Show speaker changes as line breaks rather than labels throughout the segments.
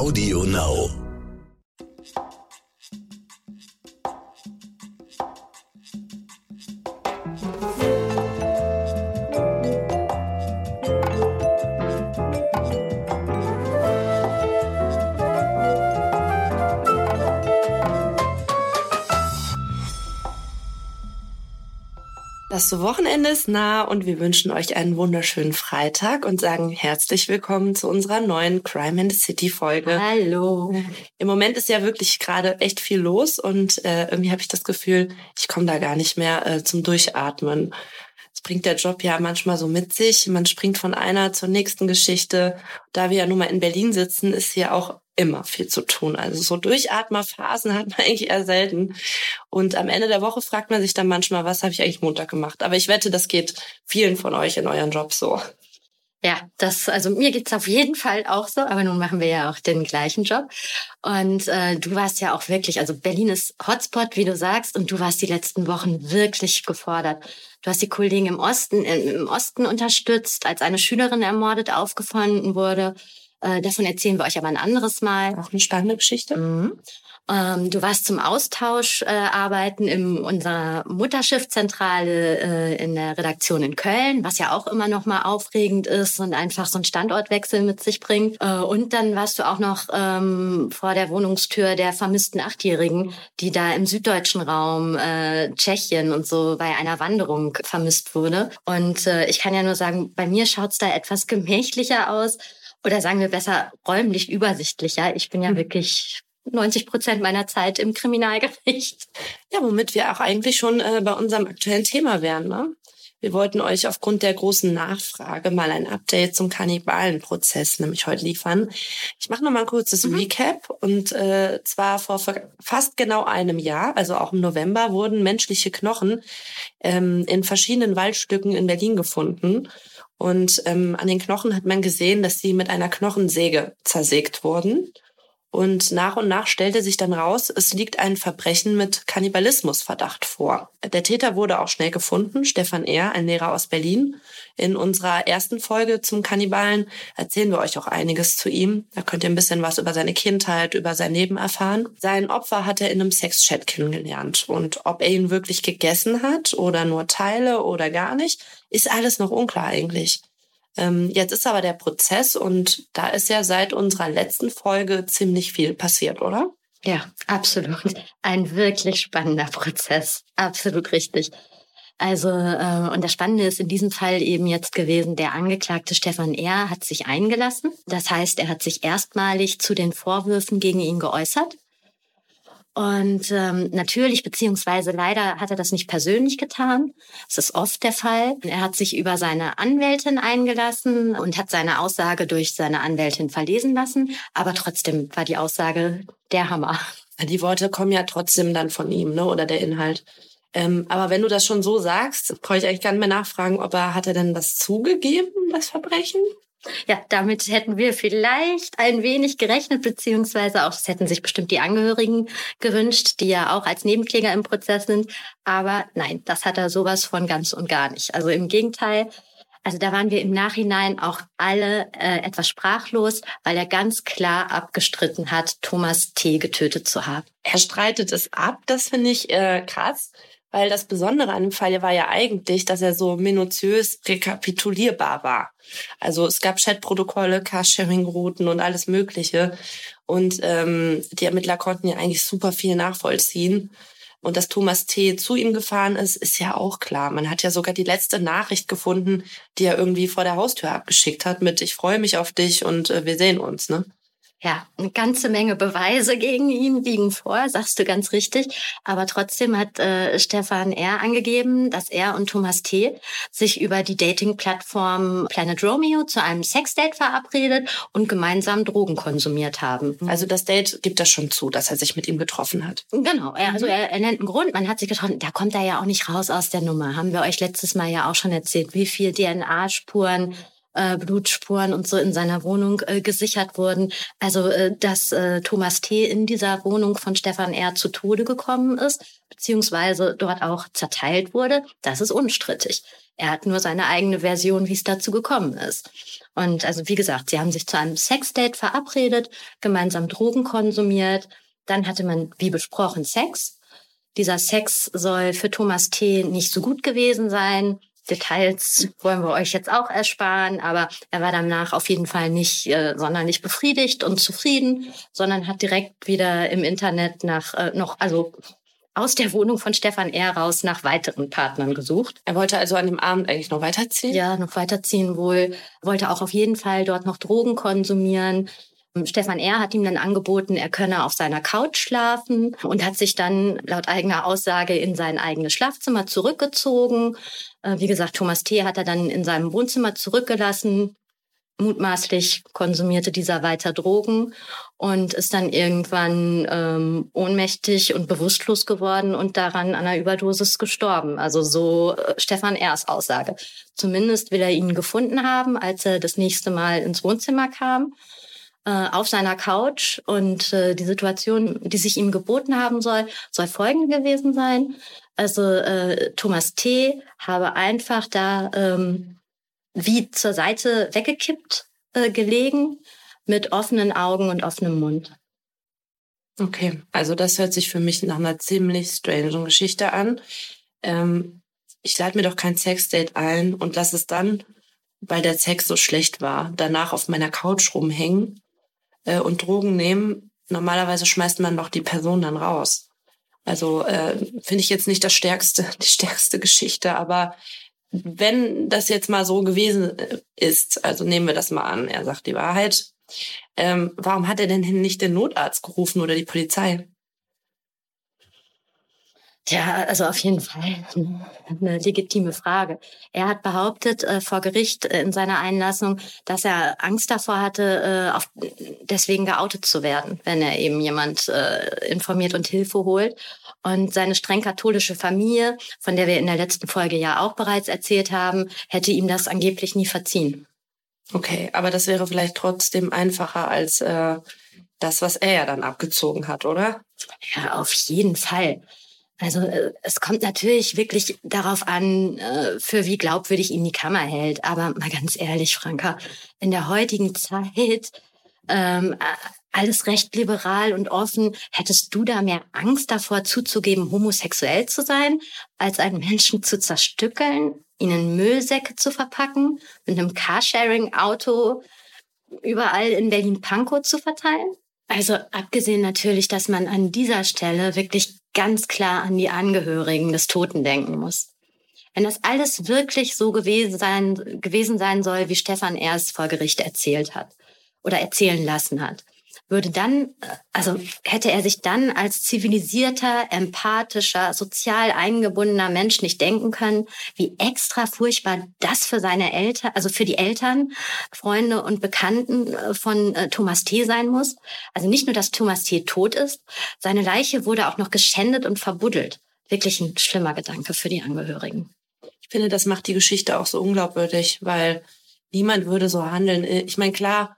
Audio Now.
Das Wochenende ist nah und wir wünschen euch einen wunderschönen Freitag und sagen herzlich willkommen zu unserer neuen Crime in the City Folge.
Hallo.
Im Moment ist ja wirklich gerade echt viel los und äh, irgendwie habe ich das Gefühl, ich komme da gar nicht mehr äh, zum Durchatmen. Das bringt der Job ja manchmal so mit sich. Man springt von einer zur nächsten Geschichte. Da wir ja nun mal in Berlin sitzen, ist hier auch immer viel zu tun. Also so Durchatmerphasen hat man eigentlich eher selten. Und am Ende der Woche fragt man sich dann manchmal, was habe ich eigentlich Montag gemacht? Aber ich wette, das geht vielen von euch in euren Jobs so.
Ja, das, also mir geht's auf jeden Fall auch so, aber nun machen wir ja auch den gleichen Job. Und äh, du warst ja auch wirklich, also Berlin ist Hotspot, wie du sagst, und du warst die letzten Wochen wirklich gefordert. Du hast die Kollegen im Osten, äh, im Osten unterstützt, als eine Schülerin ermordet aufgefunden wurde. Äh, davon erzählen wir euch aber ein anderes Mal.
Auch eine spannende Geschichte.
Mhm. Ähm, du warst zum Austausch äh, arbeiten in unserer Mutterschiffzentrale äh, in der Redaktion in Köln, was ja auch immer noch mal aufregend ist und einfach so einen Standortwechsel mit sich bringt. Äh, und dann warst du auch noch ähm, vor der Wohnungstür der vermissten Achtjährigen, die da im süddeutschen Raum äh, Tschechien und so bei einer Wanderung vermisst wurde. Und äh, ich kann ja nur sagen, bei mir schaut's da etwas gemächlicher aus oder sagen wir besser räumlich übersichtlicher. Ich bin ja mhm. wirklich 90 Prozent meiner Zeit im Kriminalgericht.
Ja, womit wir auch eigentlich schon äh, bei unserem aktuellen Thema wären. Ne? Wir wollten euch aufgrund der großen Nachfrage mal ein Update zum Kannibalenprozess nämlich heute liefern. Ich mache noch mal ein kurzes mhm. Recap und äh, zwar vor fast genau einem Jahr, also auch im November, wurden menschliche Knochen ähm, in verschiedenen Waldstücken in Berlin gefunden. Und ähm, an den Knochen hat man gesehen, dass sie mit einer Knochensäge zersägt wurden. Und nach und nach stellte sich dann raus, es liegt ein Verbrechen mit Kannibalismusverdacht vor. Der Täter wurde auch schnell gefunden, Stefan Ehr, ein Lehrer aus Berlin. In unserer ersten Folge zum Kannibalen erzählen wir euch auch einiges zu ihm. Da könnt ihr ein bisschen was über seine Kindheit, über sein Leben erfahren. Sein Opfer hat er in einem Sexchat kennengelernt. Und ob er ihn wirklich gegessen hat oder nur Teile oder gar nicht, ist alles noch unklar eigentlich. Ähm, jetzt ist aber der Prozess und da ist ja seit unserer letzten Folge ziemlich viel passiert, oder?
Ja, absolut. Ein wirklich spannender Prozess. Absolut richtig. Also, äh, und das Spannende ist in diesem Fall eben jetzt gewesen, der Angeklagte Stefan R. hat sich eingelassen. Das heißt, er hat sich erstmalig zu den Vorwürfen gegen ihn geäußert. Und ähm, natürlich, beziehungsweise leider hat er das nicht persönlich getan. Das ist oft der Fall. Er hat sich über seine Anwältin eingelassen und hat seine Aussage durch seine Anwältin verlesen lassen. Aber trotzdem war die Aussage der Hammer.
Die Worte kommen ja trotzdem dann von ihm, ne? Oder der Inhalt. Ähm, aber wenn du das schon so sagst, brauche ich eigentlich gar nicht mehr nachfragen, ob er, hat er denn das zugegeben, das Verbrechen?
Ja, damit hätten wir vielleicht ein wenig gerechnet, beziehungsweise auch, das hätten sich bestimmt die Angehörigen gewünscht, die ja auch als Nebenkläger im Prozess sind. Aber nein, das hat er sowas von ganz und gar nicht. Also im Gegenteil, also da waren wir im Nachhinein auch alle äh, etwas sprachlos, weil er ganz klar abgestritten hat, Thomas T. getötet zu haben.
Er streitet es ab, das finde ich äh, krass. Weil das Besondere an dem Fall war ja eigentlich, dass er so minutiös rekapitulierbar war. Also es gab Chatprotokolle, Carsharing-Routen und alles Mögliche. Und ähm, die Ermittler konnten ja eigentlich super viel nachvollziehen. Und dass Thomas T. zu ihm gefahren ist, ist ja auch klar. Man hat ja sogar die letzte Nachricht gefunden, die er irgendwie vor der Haustür abgeschickt hat mit Ich freue mich auf dich und äh, wir sehen uns, ne?
Ja, eine ganze Menge Beweise gegen ihn liegen vor, sagst du ganz richtig. Aber trotzdem hat äh, Stefan R. angegeben, dass er und Thomas T. sich über die Dating-Plattform Planet Romeo zu einem Sexdate verabredet und gemeinsam Drogen konsumiert haben.
Also das Date gibt das schon zu, dass er sich mit ihm getroffen hat.
Genau, er, also er, er nennt einen Grund, man hat sich getroffen. Da kommt er ja auch nicht raus aus der Nummer. Haben wir euch letztes Mal ja auch schon erzählt, wie viel DNA-Spuren äh, Blutspuren und so in seiner Wohnung äh, gesichert wurden. Also, äh, dass äh, Thomas T. in dieser Wohnung von Stefan R. zu Tode gekommen ist, beziehungsweise dort auch zerteilt wurde, das ist unstrittig. Er hat nur seine eigene Version, wie es dazu gekommen ist. Und also wie gesagt, sie haben sich zu einem Sexdate verabredet, gemeinsam Drogen konsumiert. Dann hatte man, wie besprochen, Sex. Dieser Sex soll für Thomas T. nicht so gut gewesen sein. Details wollen wir euch jetzt auch ersparen, aber er war danach auf jeden Fall nicht äh, sonderlich befriedigt und zufrieden, sondern hat direkt wieder im Internet nach äh, noch, also aus der Wohnung von Stefan R. raus nach weiteren Partnern gesucht.
Er wollte also an dem Abend eigentlich noch weiterziehen?
Ja, noch weiterziehen wohl. Wollte auch auf jeden Fall dort noch Drogen konsumieren. Stefan R. hat ihm dann angeboten, er könne auf seiner Couch schlafen und hat sich dann laut eigener Aussage in sein eigenes Schlafzimmer zurückgezogen. Äh, wie gesagt, Thomas T. hat er dann in seinem Wohnzimmer zurückgelassen. Mutmaßlich konsumierte dieser weiter Drogen und ist dann irgendwann ähm, ohnmächtig und bewusstlos geworden und daran an einer Überdosis gestorben. Also so äh, Stefan R.'s Aussage. Zumindest will er ihn gefunden haben, als er das nächste Mal ins Wohnzimmer kam äh, auf seiner Couch und äh, die Situation, die sich ihm geboten haben soll, soll folgende gewesen sein. Also äh, Thomas T. habe einfach da ähm, wie zur Seite weggekippt äh, gelegen mit offenen Augen und offenem Mund.
Okay, also das hört sich für mich nach einer ziemlich strange Geschichte an. Ähm, ich lade mir doch kein Sexdate ein und lasse es dann, weil der Sex so schlecht war, danach auf meiner Couch rumhängen äh, und Drogen nehmen, normalerweise schmeißt man doch die Person dann raus. Also äh, finde ich jetzt nicht das stärkste, die stärkste Geschichte, aber wenn das jetzt mal so gewesen äh, ist, also nehmen wir das mal an, er sagt die Wahrheit, ähm, warum hat er denn nicht den Notarzt gerufen oder die Polizei?
Ja, also auf jeden Fall eine legitime Frage. Er hat behauptet äh, vor Gericht äh, in seiner Einlassung, dass er Angst davor hatte, äh, auf, deswegen geoutet zu werden, wenn er eben jemand äh, informiert und Hilfe holt. Und seine streng katholische Familie, von der wir in der letzten Folge ja auch bereits erzählt haben, hätte ihm das angeblich nie verziehen.
Okay, aber das wäre vielleicht trotzdem einfacher als äh, das, was er ja dann abgezogen hat, oder?
Ja, auf jeden Fall. Also äh, es kommt natürlich wirklich darauf an, äh, für wie glaubwürdig ihn die Kammer hält. Aber mal ganz ehrlich, Franka, in der heutigen Zeit ähm, alles recht liberal und offen. Hättest du da mehr Angst davor zuzugeben, homosexuell zu sein, als einen Menschen zu zerstückeln, ihnen Müllsäcke zu verpacken, mit einem Carsharing-Auto überall in Berlin-Pankow zu verteilen? Also abgesehen natürlich, dass man an dieser Stelle wirklich ganz klar an die Angehörigen des Toten denken muss. Wenn das alles wirklich so gewesen sein, gewesen sein soll, wie Stefan erst vor Gericht erzählt hat oder erzählen lassen hat, würde dann, also hätte er sich dann als zivilisierter, empathischer, sozial eingebundener Mensch nicht denken können, wie extra furchtbar das für seine Eltern, also für die Eltern, Freunde und Bekannten äh, von äh, Thomas T. sein muss. Also nicht nur, dass Thomas T. tot ist, seine Leiche wurde auch noch geschändet und verbuddelt. Wirklich ein schlimmer Gedanke für die Angehörigen.
Ich finde, das macht die Geschichte auch so unglaubwürdig, weil niemand würde so handeln. Ich meine, klar,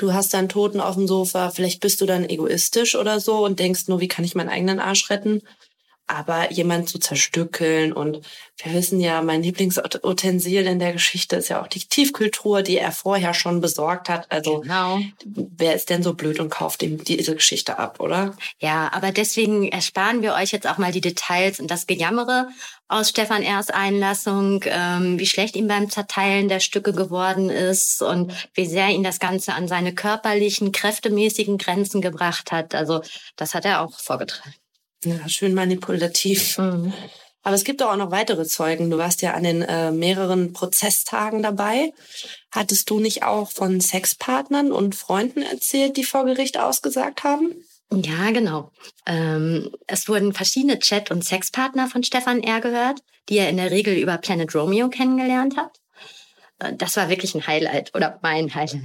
du hast dann Toten auf dem Sofa, vielleicht bist du dann egoistisch oder so und denkst nur, wie kann ich meinen eigenen Arsch retten? Aber jemand zu zerstückeln und wir wissen ja, mein Lieblingsutensil in der Geschichte ist ja auch die Tiefkühltruhe, die er vorher schon besorgt hat. Also genau. wer ist denn so blöd und kauft ihm diese Geschichte ab, oder?
Ja, aber deswegen ersparen wir euch jetzt auch mal die Details und das Gejammere aus Stefan R.'s Einlassung, ähm, wie schlecht ihm beim Zerteilen der Stücke geworden ist und wie sehr ihn das Ganze an seine körperlichen, kräftemäßigen Grenzen gebracht hat. Also das hat er auch vorgetragen.
Ja, schön manipulativ. Mhm. Aber es gibt auch noch weitere Zeugen. Du warst ja an den äh, mehreren Prozesstagen dabei. Hattest du nicht auch von Sexpartnern und Freunden erzählt, die vor Gericht ausgesagt haben?
Ja, genau. Ähm, es wurden verschiedene Chat- und Sexpartner von Stefan R. gehört, die er in der Regel über Planet Romeo kennengelernt hat. Äh, das war wirklich ein Highlight oder mein Highlight.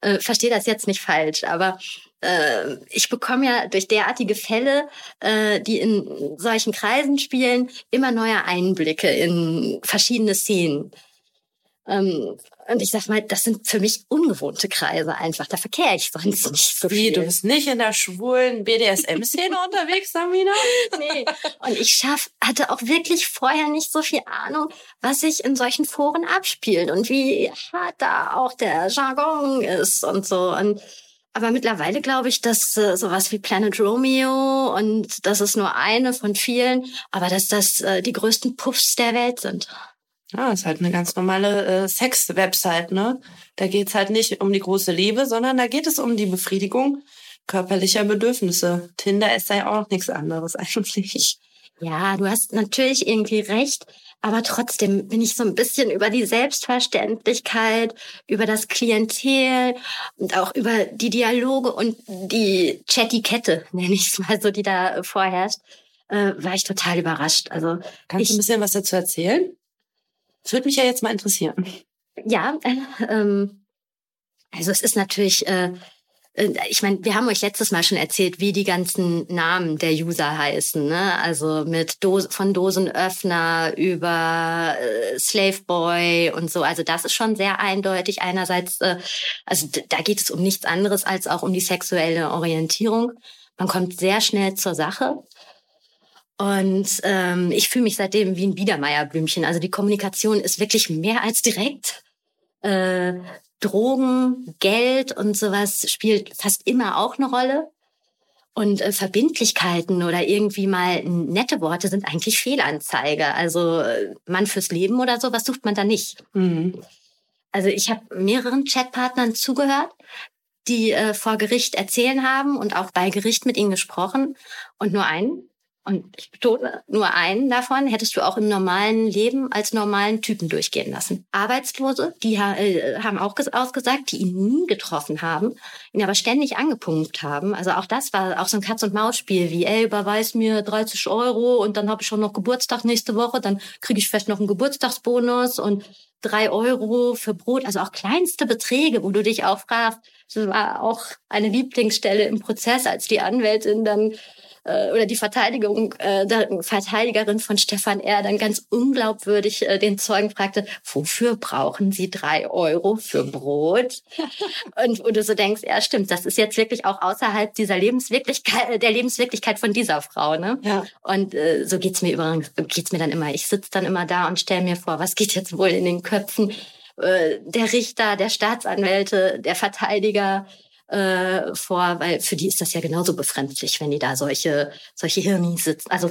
Äh, Verstehe das jetzt nicht falsch, aber äh, ich bekomme ja durch derartige Fälle, äh, die in solchen Kreisen spielen, immer neue Einblicke in verschiedene Szenen. Ähm, und ich sag mal, das sind für mich ungewohnte Kreise einfach. Da verkehre ich sonst nicht so
Wie, du bist nicht in der schwulen BDSM-Szene unterwegs, Samina?
Nee. Und ich schaff, hatte auch wirklich vorher nicht so viel Ahnung, was sich in solchen Foren abspielt und wie hart da auch der Jargon ist und so. Und aber mittlerweile glaube ich, dass äh, sowas wie Planet Romeo und das ist nur eine von vielen, aber dass das äh, die größten Puffs der Welt sind.
Ja, ist halt eine ganz normale äh, Sex-Website, ne? Da geht's halt nicht um die große Liebe, sondern da geht es um die Befriedigung körperlicher Bedürfnisse. Tinder ist ja auch nichts anderes eigentlich.
Ja, du hast natürlich irgendwie recht, aber trotzdem bin ich so ein bisschen über die Selbstverständlichkeit, über das Klientel und auch über die Dialoge und die Chatikette, nenne ich es mal so, die da vorherrscht, äh, war ich total überrascht. Also
Kannst
ich,
du ein bisschen was dazu erzählen? Das würde mich ja jetzt mal interessieren.
Ja, äh, ähm, also es ist natürlich, äh, äh, ich meine, wir haben euch letztes Mal schon erzählt, wie die ganzen Namen der User heißen. Ne? Also mit Dose, von Dosenöffner über äh, Slaveboy und so. Also das ist schon sehr eindeutig. Einerseits, äh, also da geht es um nichts anderes als auch um die sexuelle Orientierung. Man kommt sehr schnell zur Sache. Und ähm, ich fühle mich seitdem wie ein Biedermeierblümchen. Also die Kommunikation ist wirklich mehr als direkt. Äh, Drogen, Geld und sowas spielt fast immer auch eine Rolle. Und äh, Verbindlichkeiten oder irgendwie mal nette Worte sind eigentlich Fehlanzeige. Also äh, Mann fürs Leben oder so, was sucht man da nicht? Mhm. Also ich habe mehreren Chatpartnern zugehört, die äh, vor Gericht erzählen haben und auch bei Gericht mit ihnen gesprochen und nur einen, und ich betone, nur einen davon hättest du auch im normalen Leben als normalen Typen durchgehen lassen. Arbeitslose, die äh, haben auch ausgesagt, die ihn nie getroffen haben, ihn aber ständig angepumpt haben. Also auch das war auch so ein Katz-und-Maus-Spiel, wie, ey, überweis mir 30 Euro und dann habe ich schon noch Geburtstag nächste Woche, dann kriege ich vielleicht noch einen Geburtstagsbonus und drei Euro für Brot, also auch kleinste Beträge, wo du dich auch fragst, das war auch eine Lieblingsstelle im Prozess, als die Anwältin dann äh, oder die Verteidigung, äh, der Verteidigerin von Stefan R. dann ganz unglaubwürdig äh, den Zeugen fragte, wofür brauchen Sie drei Euro für Brot? und wo du so denkst, ja stimmt, das ist jetzt wirklich auch außerhalb dieser Lebenswirklichkeit, der Lebenswirklichkeit von dieser Frau. Ne? Ja. Und äh, so geht's mir übrigens, geht's mir dann immer. Ich sitze dann immer da und stelle mir vor, was geht jetzt wohl in den Köpfen äh, der Richter, der Staatsanwälte, der Verteidiger, äh, vor, weil für die ist das ja genauso befremdlich, wenn die da solche, solche Hirnis sitzen. Also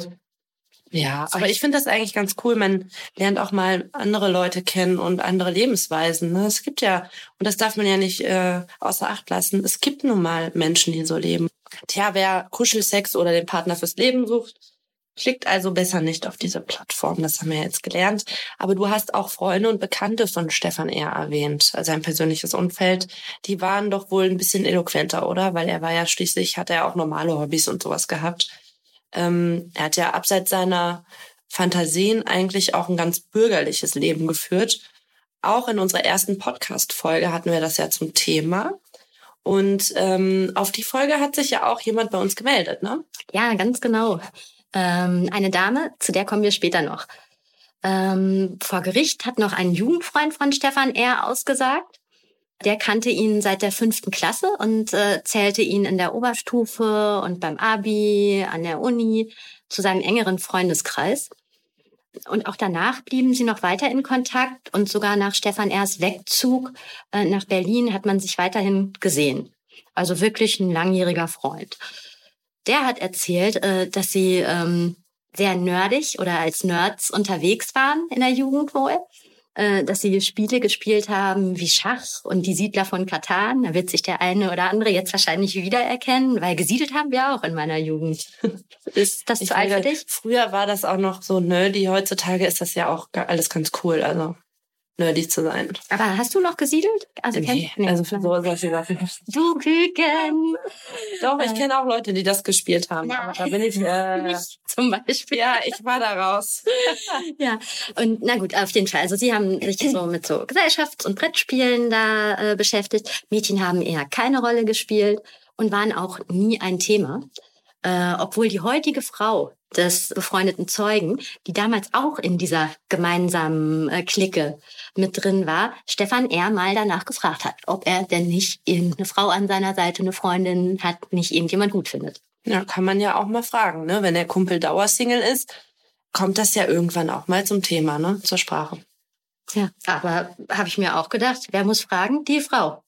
ja, aber ich finde das eigentlich ganz cool. Man lernt auch mal andere Leute kennen und andere Lebensweisen. Ne? Es gibt ja, und das darf man ja nicht äh, außer Acht lassen, es gibt nun mal Menschen, die so leben. Tja, wer Kuschelsex oder den Partner fürs Leben sucht, Klickt also besser nicht auf diese Plattform, das haben wir jetzt gelernt. Aber du hast auch Freunde und Bekannte von Stefan R. erwähnt, sein persönliches Umfeld. Die waren doch wohl ein bisschen eloquenter, oder? Weil er war ja schließlich, hat er auch normale Hobbys und sowas gehabt. Ähm, er hat ja abseits seiner Fantasien eigentlich auch ein ganz bürgerliches Leben geführt. Auch in unserer ersten Podcast-Folge hatten wir das ja zum Thema. Und ähm, auf die Folge hat sich ja auch jemand bei uns gemeldet, ne?
Ja, ganz genau. Ähm, eine Dame, zu der kommen wir später noch. Ähm, vor Gericht hat noch ein Jugendfreund von Stefan R. ausgesagt. Der kannte ihn seit der fünften Klasse und äh, zählte ihn in der Oberstufe und beim Abi, an der Uni zu seinem engeren Freundeskreis. Und auch danach blieben sie noch weiter in Kontakt und sogar nach Stefan R.'s Wegzug äh, nach Berlin hat man sich weiterhin gesehen. Also wirklich ein langjähriger Freund der hat erzählt, äh, dass sie ähm, sehr nerdig oder als Nerds unterwegs waren in der Jugend wohl. Äh, dass sie Spiele gespielt haben wie Schach und die Siedler von Katan. Da wird sich der eine oder andere jetzt wahrscheinlich wiedererkennen, weil gesiedelt haben wir auch in meiner Jugend. Ist das zu alt für dich?
Früher war das auch noch so nerdy. Heutzutage ist das ja auch alles ganz cool. Also nerdy zu sein.
Aber hast du noch gesiedelt?
Also, nee, nee. also für so solche Sachen.
Du Küken!
Doch, ich kenne auch Leute, die das gespielt haben.
Aber da bin ich äh, zum Beispiel.
Ja, ich war da raus.
ja, und na gut, auf jeden Fall. Also sie haben sich so mit so Gesellschafts- und Brettspielen da äh, beschäftigt. Mädchen haben eher keine Rolle gespielt und waren auch nie ein Thema. Äh, obwohl die heutige Frau des befreundeten Zeugen, die damals auch in dieser gemeinsamen äh, Clique mit drin war, Stefan R. mal danach gefragt hat, ob er denn nicht irgendeine Frau an seiner Seite, eine Freundin hat, nicht irgendjemand gut findet.
Ja, kann man ja auch mal fragen, ne? Wenn der Kumpel Dauersingle ist, kommt das ja irgendwann auch mal zum Thema, ne? Zur Sprache.
Ja, aber habe ich mir auch gedacht, wer muss fragen? Die Frau.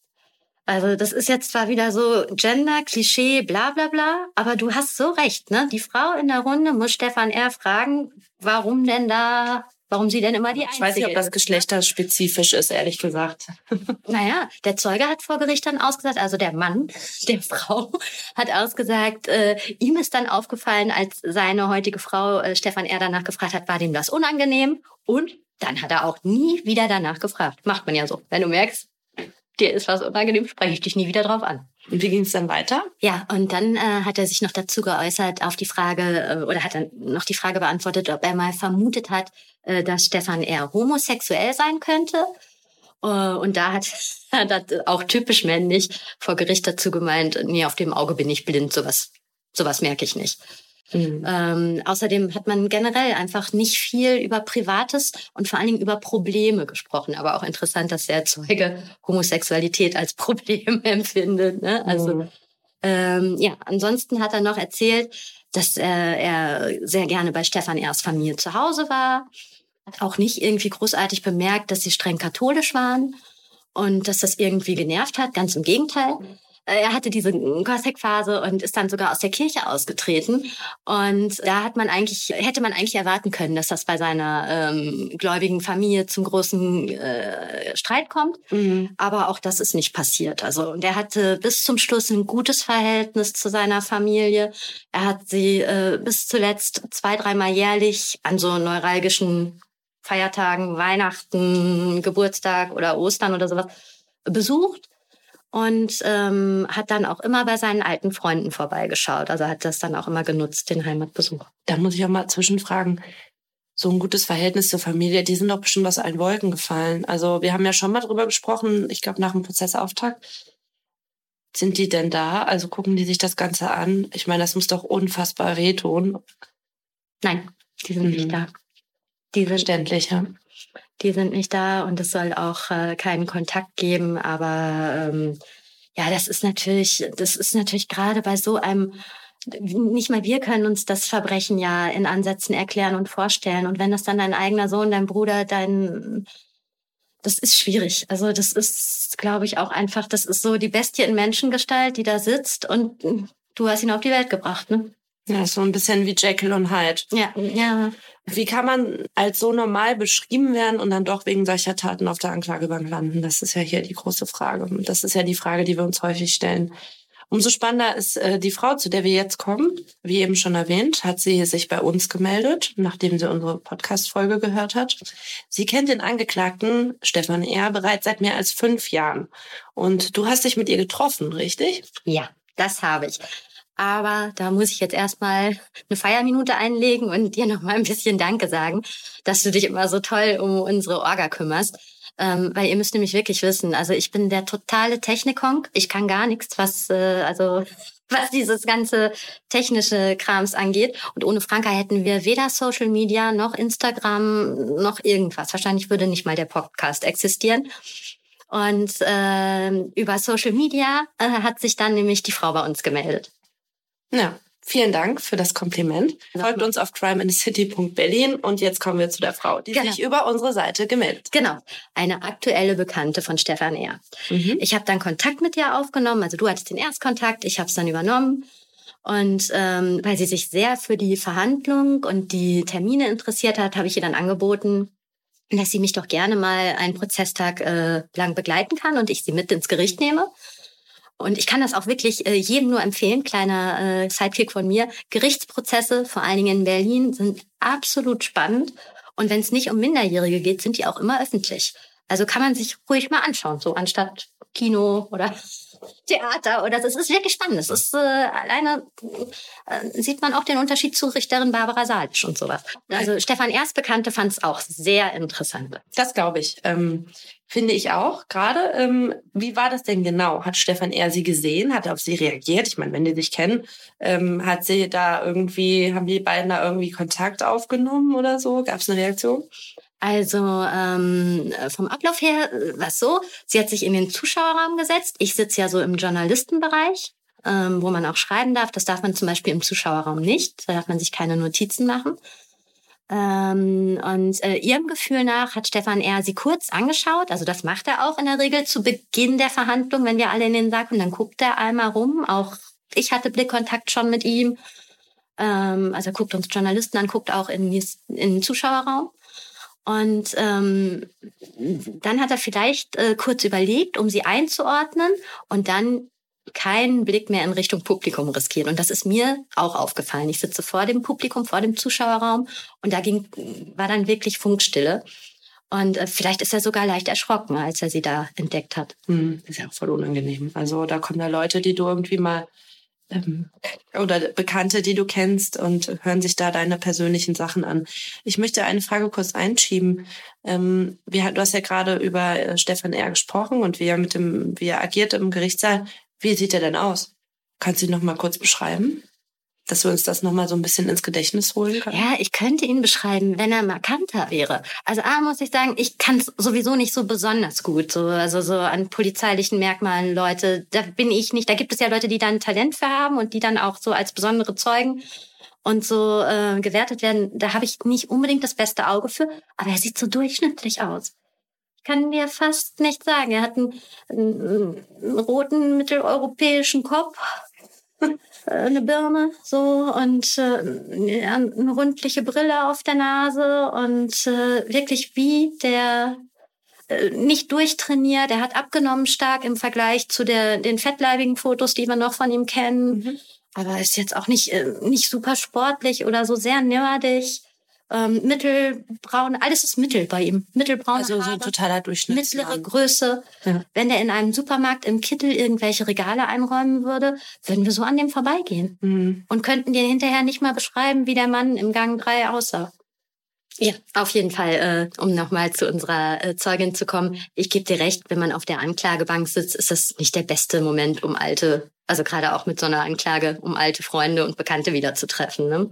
Also das ist jetzt zwar wieder so Gender, Klischee, bla bla bla, aber du hast so recht, ne? Die Frau in der Runde muss Stefan R. fragen, warum denn da, warum sie denn immer die Einzige
Ich weiß nicht, ob das
ne?
geschlechterspezifisch ist, ehrlich gesagt.
Naja, der Zeuge hat vor Gericht dann ausgesagt, also der Mann der Frau hat ausgesagt, äh, ihm ist dann aufgefallen, als seine heutige Frau äh, Stefan R. danach gefragt hat, war dem das unangenehm? Und dann hat er auch nie wieder danach gefragt. Macht man ja so. Wenn du merkst, dir ist was unangenehm, spreche ich dich nie wieder drauf an.
Und wie ging es dann weiter?
Ja, und dann äh, hat er sich noch dazu geäußert auf die Frage, äh, oder hat dann noch die Frage beantwortet, ob er mal vermutet hat, äh, dass Stefan eher homosexuell sein könnte. Äh, und da hat er auch typisch männlich vor Gericht dazu gemeint, nee, auf dem Auge bin ich blind, sowas, sowas merke ich nicht.
Mhm.
Ähm, außerdem hat man generell einfach nicht viel über Privates und vor allen Dingen über Probleme gesprochen. Aber auch interessant, dass der Zeuge Homosexualität als Problem empfindet. Ne? Also
Mhm.
ähm, ja, ansonsten hat er noch erzählt, dass äh, er sehr gerne bei Stefan Ers Familie zu Hause war. Hat auch nicht irgendwie großartig bemerkt, dass sie streng katholisch waren und dass das irgendwie genervt hat. Ganz im Gegenteil. Äh, Er hatte diese Gothic-Phase und ist dann sogar aus der Kirche ausgetreten. Und da hat man eigentlich, hätte man eigentlich erwarten können, dass das bei seiner ähm, gläubigen Familie zum großen äh, Streit kommt.
Mhm.
Aber auch das ist nicht passiert. Also, und er hatte bis zum Schluss ein gutes Verhältnis zu seiner Familie. Er hat sie äh, bis zuletzt zwei, dreimal jährlich an so neuralgischen Feiertagen, Weihnachten, Geburtstag oder Ostern oder sowas besucht und ähm, hat dann auch immer bei seinen alten Freunden vorbeigeschaut. Also hat das dann auch immer genutzt, den Heimatbesuch.
Da muss ich auch mal zwischenfragen. So ein gutes Verhältnis zur Familie, die sind doch bestimmt aus allen Wolken gefallen. Also wir haben ja schon mal drüber gesprochen, ich glaube nach dem Prozessauftakt. Sind die denn da? Also gucken die sich das Ganze an? Ich meine, das muss doch unfassbar wehtun.
Nein, die sind
Mhm.
nicht da. Die sind
Verständlich, ja.
Die sind nicht da und es soll auch äh, keinen Kontakt geben. Aber ähm, ja, das ist natürlich, das ist natürlich gerade bei so einem, nicht mal wir können uns das Verbrechen ja in Ansätzen erklären und vorstellen. Und wenn das dann dein eigener Sohn, dein Bruder, dein das ist schwierig. Also das ist, glaube ich, auch einfach, das ist so die Bestie in Menschengestalt, die da sitzt und du hast ihn auf die Welt gebracht, ne?
Ja, so ein bisschen wie Jekyll und Hyde.
Ja, ja.
Wie kann man als so normal beschrieben werden und dann doch wegen solcher Taten auf der Anklagebank landen? Das ist ja hier die große Frage. Und das ist ja die Frage, die wir uns häufig stellen. Umso spannender ist äh, die Frau, zu der wir jetzt kommen. Wie eben schon erwähnt, hat sie sich bei uns gemeldet, nachdem sie unsere Podcast-Folge gehört hat. Sie kennt den Angeklagten Stefan R. bereits seit mehr als fünf Jahren. Und du hast dich mit ihr getroffen, richtig?
Ja, das habe ich. Aber da muss ich jetzt erstmal eine Feierminute einlegen und dir noch mal ein bisschen Danke sagen, dass du dich immer so toll um unsere Orga kümmerst. Ähm, weil ihr müsst nämlich wirklich wissen, also ich bin der totale Technikonk. Ich kann gar nichts, was äh, also was dieses ganze technische Krams angeht. Und ohne Franka hätten wir weder Social Media noch Instagram noch irgendwas. Wahrscheinlich würde nicht mal der Podcast existieren. Und ähm, über Social Media äh, hat sich dann nämlich die Frau bei uns gemeldet.
Ja, vielen Dank für das Kompliment. Folgt uns auf crimeincity.berlin und jetzt kommen wir zu der Frau, die
Genau.
sich über unsere Seite gemeldet hat.
Genau, eine aktuelle Bekannte von Stefan R.
Mhm.
Ich habe dann Kontakt mit ihr aufgenommen, also du hattest den Erstkontakt, ich habe es dann übernommen. Und ähm, weil sie sich sehr für die Verhandlung und die Termine interessiert hat, habe ich ihr dann angeboten, dass sie mich doch gerne mal einen Prozesstag äh, lang begleiten kann und ich sie mit ins Gericht nehme. Und ich kann das auch wirklich äh, jedem nur empfehlen, kleiner äh, Sidekick von mir. Gerichtsprozesse, vor allen Dingen in Berlin, sind absolut spannend. Und wenn es nicht um Minderjährige geht, sind die auch immer öffentlich. Also kann man sich ruhig mal anschauen, so anstatt Kino oder Theater oder das ist wirklich spannend. Das ist äh, alleine äh, sieht man auch den Unterschied zu Richterin Barbara Salisch und sowas. Also Stefan Erstbekannte fand es auch sehr interessant.
Das glaube ich. Ähm, finde ich auch. Gerade, ähm, wie war das denn genau? Hat Stefan eher sie gesehen? Hat er auf sie reagiert? Ich meine, wenn die sich kennen, ähm, hat sie da irgendwie, haben die beiden da irgendwie Kontakt aufgenommen oder so? Gab es eine Reaktion?
Also ähm, vom Ablauf her äh, war es so, sie hat sich in den Zuschauerraum gesetzt. Ich sitze ja so im Journalistenbereich, ähm, wo man auch schreiben darf. Das darf man zum Beispiel im Zuschauerraum nicht. Da darf man sich keine Notizen machen. Ähm, und äh, ihrem Gefühl nach hat Stefan eher sie kurz angeschaut. Also das macht er auch in der Regel zu Beginn der Verhandlung, wenn wir alle in den Sack und dann guckt er einmal rum. Auch ich hatte Blickkontakt schon mit ihm. Ähm, also er guckt uns Journalisten an, guckt auch in, in den Zuschauerraum. Und ähm, dann hat er vielleicht äh, kurz überlegt, um sie einzuordnen und dann keinen Blick mehr in Richtung Publikum riskiert. Und das ist mir auch aufgefallen. Ich sitze vor dem Publikum, vor dem Zuschauerraum und da ging, war dann wirklich Funkstille. Und äh, vielleicht ist er sogar leicht erschrocken, als er sie da entdeckt hat.
Hm, ist ja auch voll unangenehm. Also da kommen da Leute, die du irgendwie mal ähm, oder Bekannte, die du kennst und hören sich da deine persönlichen Sachen an. Ich möchte eine Frage kurz einschieben. Ähm, du hast ja gerade über äh, Stefan R. gesprochen und wie er mit dem, wie er agiert im Gerichtssaal. Wie sieht er denn aus? Kannst du ihn noch mal kurz beschreiben? Dass wir uns das nochmal so ein bisschen ins Gedächtnis holen können?
Ja, ich könnte ihn beschreiben, wenn er markanter wäre. Also A, muss ich sagen, ich kann es sowieso nicht so besonders gut. So, also so an polizeilichen Merkmalen, Leute, da bin ich nicht. Da gibt es ja Leute, die da ein Talent für haben und die dann auch so als besondere Zeugen und so äh, gewertet werden. Da habe ich nicht unbedingt das beste Auge für, aber er sieht so durchschnittlich aus. Ich kann dir fast nicht sagen. Er hat einen, einen, einen roten mitteleuropäischen Kopf eine Birne so und äh, eine rundliche Brille auf der Nase und äh, wirklich wie der äh, nicht durchtrainiert, er hat abgenommen stark im Vergleich zu der, den fettleibigen Fotos, die wir noch von ihm kennen. Mhm. Aber ist jetzt auch nicht, äh, nicht super sportlich oder so sehr nerdig ähm, mittelbraun, alles ist mittel bei ihm. Mittelbraun.
Also so ein totaler Durchschnitt.
Mittlere Größe. Ja. Wenn der in einem Supermarkt im Kittel irgendwelche Regale einräumen würde, würden wir so an dem vorbeigehen. Mhm. Und könnten dir hinterher nicht mal beschreiben, wie der Mann im Gang 3 aussah. Ja, auf jeden Fall, äh, um nochmal zu unserer äh, Zeugin zu kommen. Ich gebe dir recht, wenn man auf der Anklagebank sitzt, ist das nicht der beste Moment, um alte, also gerade auch mit so einer Anklage, um alte Freunde und Bekannte wiederzutreffen. Ne?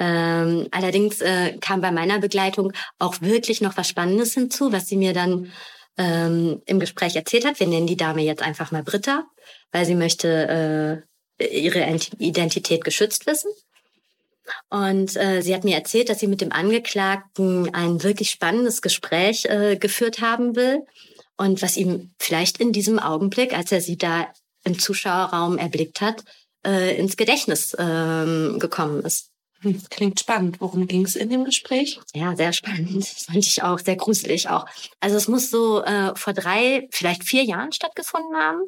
Ähm, allerdings äh, kam bei meiner Begleitung auch wirklich noch was Spannendes hinzu, was sie mir dann ähm, im Gespräch erzählt hat. Wir nennen die Dame jetzt einfach mal Britta, weil sie möchte äh, ihre Identität geschützt wissen. Und äh, sie hat mir erzählt, dass sie mit dem Angeklagten ein wirklich spannendes Gespräch äh, geführt haben will und was ihm vielleicht in diesem Augenblick, als er sie da im Zuschauerraum erblickt hat, äh, ins Gedächtnis äh, gekommen ist.
Hm, klingt spannend. Worum ging es in dem Gespräch?
Ja, sehr spannend. Fand ich auch, sehr gruselig auch. Also es muss so äh, vor drei, vielleicht vier Jahren stattgefunden haben.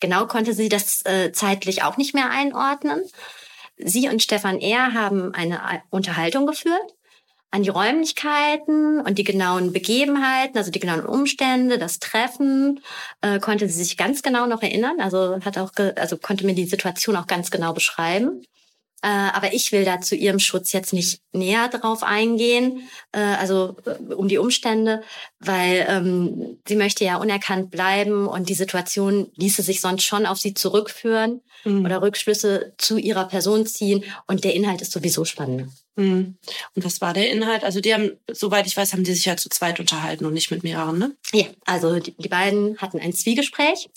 Genau konnte sie das äh, zeitlich auch nicht mehr einordnen. Sie und Stefan Ehr haben eine äh, Unterhaltung geführt an die Räumlichkeiten und die genauen Begebenheiten, also die genauen Umstände, das Treffen, äh, konnte sie sich ganz genau noch erinnern. Also hat auch, also konnte mir die Situation auch ganz genau beschreiben. Äh, aber ich will da zu ihrem Schutz jetzt nicht näher drauf eingehen, äh, also äh, um die Umstände, weil ähm, sie möchte ja unerkannt bleiben und die Situation ließe sich sonst schon auf sie zurückführen mhm. oder Rückschlüsse zu ihrer Person ziehen und der Inhalt ist sowieso spannend.
Mhm. Und was war der Inhalt? Also die haben, soweit ich weiß, haben die sich ja zu zweit unterhalten und nicht mit mehreren, ne?
Ja, also die, die beiden hatten ein Zwiegespräch.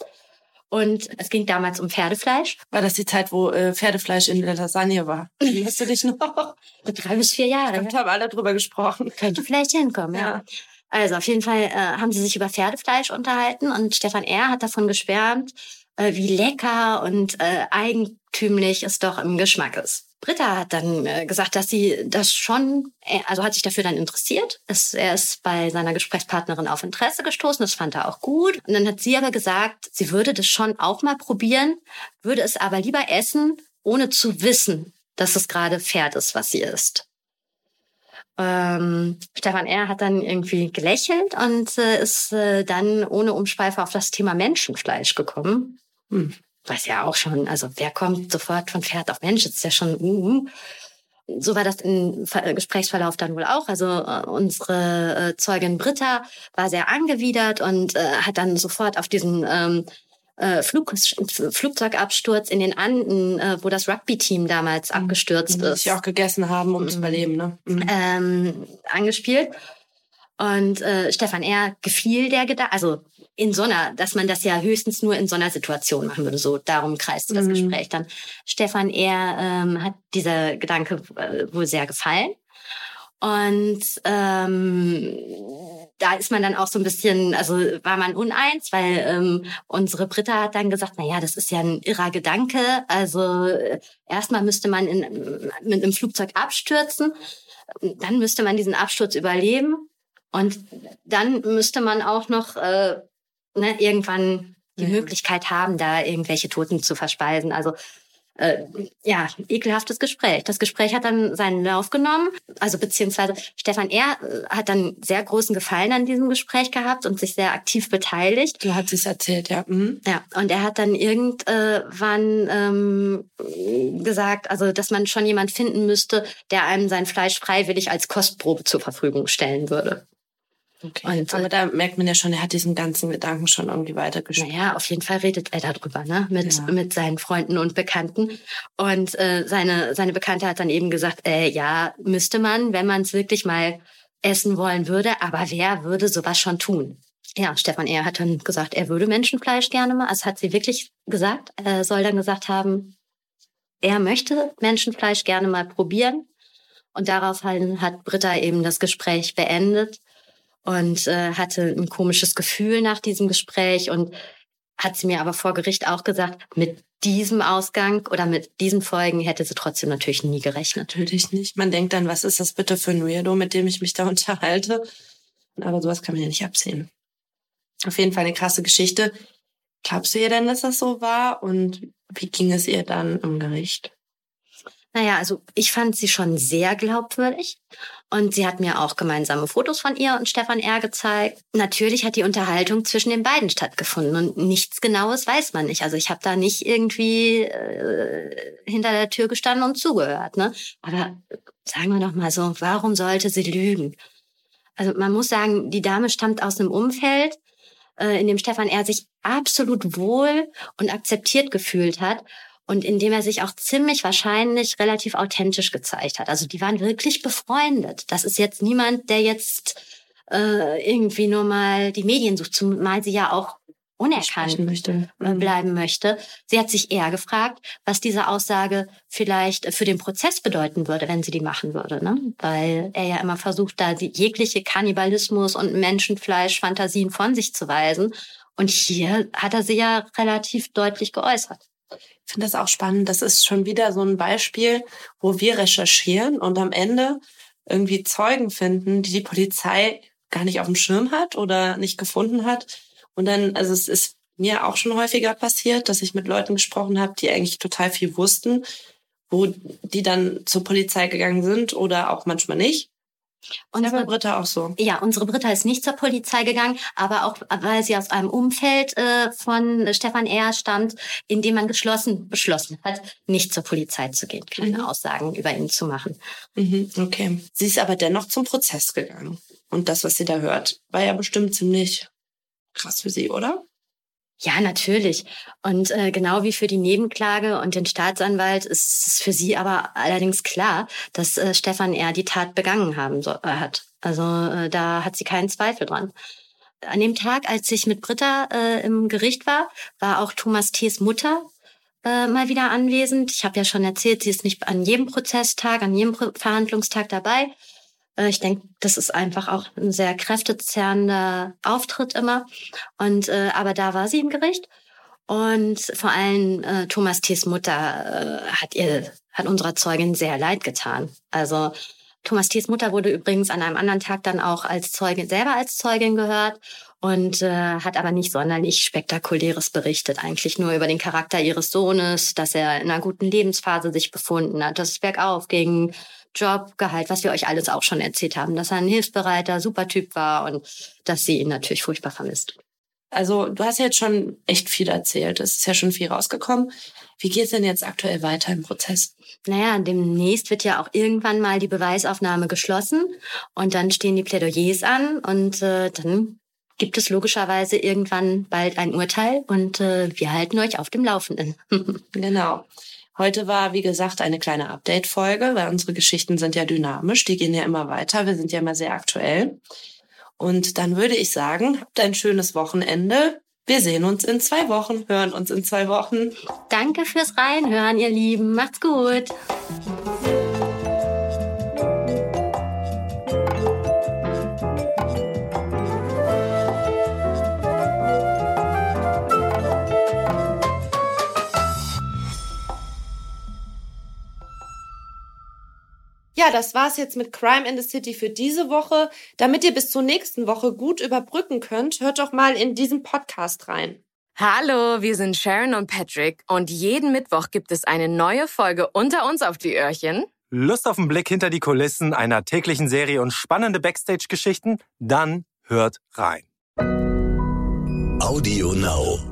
Und es ging damals um Pferdefleisch.
War das die Zeit, wo äh, Pferdefleisch in der Lasagne war? Erinnerst du dich noch?
Drei bis vier Jahre.
Da haben alle drüber gesprochen.
Könnte vielleicht hinkommen, ja. ja. Also auf jeden Fall äh, haben sie sich über Pferdefleisch unterhalten und Stefan R. hat davon geschwärmt, äh, wie lecker und äh, eigentümlich es doch im Geschmack ist. Britta hat dann äh, gesagt, dass sie das schon, äh, also hat sich dafür dann interessiert. Es, er ist bei seiner Gesprächspartnerin auf Interesse gestoßen, das fand er auch gut. Und dann hat sie aber gesagt, sie würde das schon auch mal probieren, würde es aber lieber essen, ohne zu wissen, dass es gerade Pferd ist, was sie isst. Ähm, Stefan R. hat dann irgendwie gelächelt und äh, ist äh, dann ohne Umschweife auf das Thema Menschenfleisch gekommen. Hm. Was ja auch schon, also wer kommt sofort von Pferd auf Mensch? Das ist ja schon, uh, uh. so war das im Gesprächsverlauf dann wohl auch. Also äh, unsere äh, Zeugin Britta war sehr angewidert und äh, hat dann sofort auf diesen ähm, äh, Flug, Flugzeugabsturz in den Anden, äh, wo das Rugby-Team damals mhm. abgestürzt
mhm, ist. Die auch gegessen haben, um mhm. zu überleben, ne?
Mhm. Ähm, angespielt. Und äh, Stefan R. gefiel der Gedanke, also in so einer, dass man das ja höchstens nur in so einer Situation machen würde. So, darum kreiste das mhm. Gespräch dann. Stefan R. Ähm, hat dieser Gedanke äh, wohl sehr gefallen. Und ähm, da ist man dann auch so ein bisschen, also war man uneins, weil ähm, unsere Britta hat dann gesagt, na ja, das ist ja ein irrer Gedanke. Also äh, erstmal müsste man in, mit einem Flugzeug abstürzen, dann müsste man diesen Absturz überleben und dann müsste man auch noch äh, ne, irgendwann die ja. Möglichkeit haben, da irgendwelche Toten zu verspeisen. Also äh, ja, ekelhaftes Gespräch. Das Gespräch hat dann seinen Lauf genommen, also beziehungsweise Stefan R. Äh, hat dann sehr großen Gefallen an diesem Gespräch gehabt und sich sehr aktiv beteiligt.
Du hast es erzählt, ja. Mhm.
Ja, und er hat dann irgendwann ähm, gesagt, also dass man schon jemand finden müsste, der einem sein Fleisch freiwillig als Kostprobe zur Verfügung stellen würde.
Okay. Und, aber da merkt man ja schon, er hat diesen ganzen Gedanken schon irgendwie weitergeschrieben.
Naja, auf jeden Fall redet er darüber, ne? Mit, ja. mit seinen Freunden und Bekannten. Und äh, seine, seine Bekannte hat dann eben gesagt, äh, ja, müsste man, wenn man es wirklich mal essen wollen würde, aber wer würde sowas schon tun? Ja, Stefan Er hat dann gesagt, er würde Menschenfleisch gerne mal. Also hat sie wirklich gesagt, er soll dann gesagt haben, er möchte Menschenfleisch gerne mal probieren. Und daraufhin hat Britta eben das Gespräch beendet und äh, hatte ein komisches Gefühl nach diesem Gespräch und hat sie mir aber vor Gericht auch gesagt, mit diesem Ausgang oder mit diesen Folgen hätte sie trotzdem natürlich nie gerechnet.
Natürlich nicht. Man denkt dann, was ist das bitte für ein Weirdo, mit dem ich mich da unterhalte? Aber sowas kann man ja nicht absehen. Auf jeden Fall eine krasse Geschichte. Glaubst du ihr denn, dass das so war? Und wie ging es ihr dann im Gericht?
Naja, also ich fand sie schon sehr glaubwürdig. Und sie hat mir auch gemeinsame Fotos von ihr und Stefan R. gezeigt. Natürlich hat die Unterhaltung zwischen den beiden stattgefunden und nichts Genaues weiß man nicht. Also ich habe da nicht irgendwie äh, hinter der Tür gestanden und zugehört. Ne? Aber sagen wir doch mal so, warum sollte sie lügen? Also man muss sagen, die Dame stammt aus einem Umfeld, äh, in dem Stefan R. sich absolut wohl und akzeptiert gefühlt hat und indem er sich auch ziemlich wahrscheinlich relativ authentisch gezeigt hat. Also die waren wirklich befreundet. Das ist jetzt niemand, der jetzt äh, irgendwie nur mal die Medien sucht, zumal sie ja auch unerkannt möchte. Äh, bleiben möchte. Sie hat sich eher gefragt, was diese Aussage vielleicht für den Prozess bedeuten würde, wenn sie die machen würde. Ne? Weil er ja immer versucht, da die jegliche Kannibalismus und Menschenfleisch-Fantasien von sich zu weisen. Und hier hat er sie ja relativ deutlich geäußert.
Ich finde das auch spannend. Das ist schon wieder so ein Beispiel, wo wir recherchieren und am Ende irgendwie Zeugen finden, die die Polizei gar nicht auf dem Schirm hat oder nicht gefunden hat. Und dann, also es ist mir auch schon häufiger passiert, dass ich mit Leuten gesprochen habe, die eigentlich total viel wussten, wo die dann zur Polizei gegangen sind oder auch manchmal nicht. Unsere Britta auch so.
Ja, unsere Britta ist nicht zur Polizei gegangen, aber auch weil sie aus einem Umfeld äh, von Stefan R. stammt, in dem man geschlossen beschlossen hat, nicht zur Polizei zu gehen, keine mhm. Aussagen über ihn zu machen.
Mhm, okay. Sie ist aber dennoch zum Prozess gegangen. Und das, was sie da hört, war ja bestimmt ziemlich krass für sie, oder?
Ja, natürlich. Und äh, genau wie für die Nebenklage und den Staatsanwalt ist es für sie aber allerdings klar, dass äh, Stefan R. die Tat begangen haben so, äh, hat. Also äh, da hat sie keinen Zweifel dran. An dem Tag, als ich mit Britta äh, im Gericht war, war auch Thomas T.s Mutter äh, mal wieder anwesend. Ich habe ja schon erzählt, sie ist nicht an jedem Prozesstag, an jedem Verhandlungstag dabei. Äh, ich denke, das ist einfach auch ein sehr kräftezerrender Auftritt immer. Und äh, aber da war sie im Gericht und vor allem äh, Thomas T.s Mutter äh, hat ihr hat unserer Zeugin sehr leid getan. Also Thomas T.s Mutter wurde übrigens an einem anderen Tag dann auch als Zeugin selber als Zeugin gehört und äh, hat aber nicht sonderlich spektakuläres berichtet, eigentlich nur über den Charakter ihres Sohnes, dass er in einer guten Lebensphase sich befunden hat, dass es bergauf ging, Job, Gehalt, was wir euch alles auch schon erzählt haben, dass er ein hilfsbereiter, super Typ war und dass sie ihn natürlich furchtbar vermisst.
Also du hast jetzt schon echt viel erzählt. Es ist ja schon viel rausgekommen. Wie geht es denn jetzt aktuell weiter im Prozess?
Naja, demnächst wird ja auch irgendwann mal die Beweisaufnahme geschlossen und dann stehen die Plädoyers an und äh, dann gibt es logischerweise irgendwann bald ein Urteil und äh, wir halten euch auf dem Laufenden.
genau. Heute war, wie gesagt, eine kleine Update-Folge, weil unsere Geschichten sind ja dynamisch, die gehen ja immer weiter, wir sind ja immer sehr aktuell. Und dann würde ich sagen, habt ein schönes Wochenende. Wir sehen uns in zwei Wochen, hören uns in zwei Wochen.
Danke fürs Reinhören, ihr Lieben. Macht's gut.
Ja, das war's jetzt mit Crime in the City für diese Woche. Damit ihr bis zur nächsten Woche gut überbrücken könnt, hört doch mal in diesen Podcast rein.
Hallo, wir sind Sharon und Patrick und jeden Mittwoch gibt es eine neue Folge unter uns auf die Öhrchen.
Lust auf einen Blick hinter die Kulissen einer täglichen Serie und spannende Backstage-Geschichten? Dann hört rein.
Audio Now.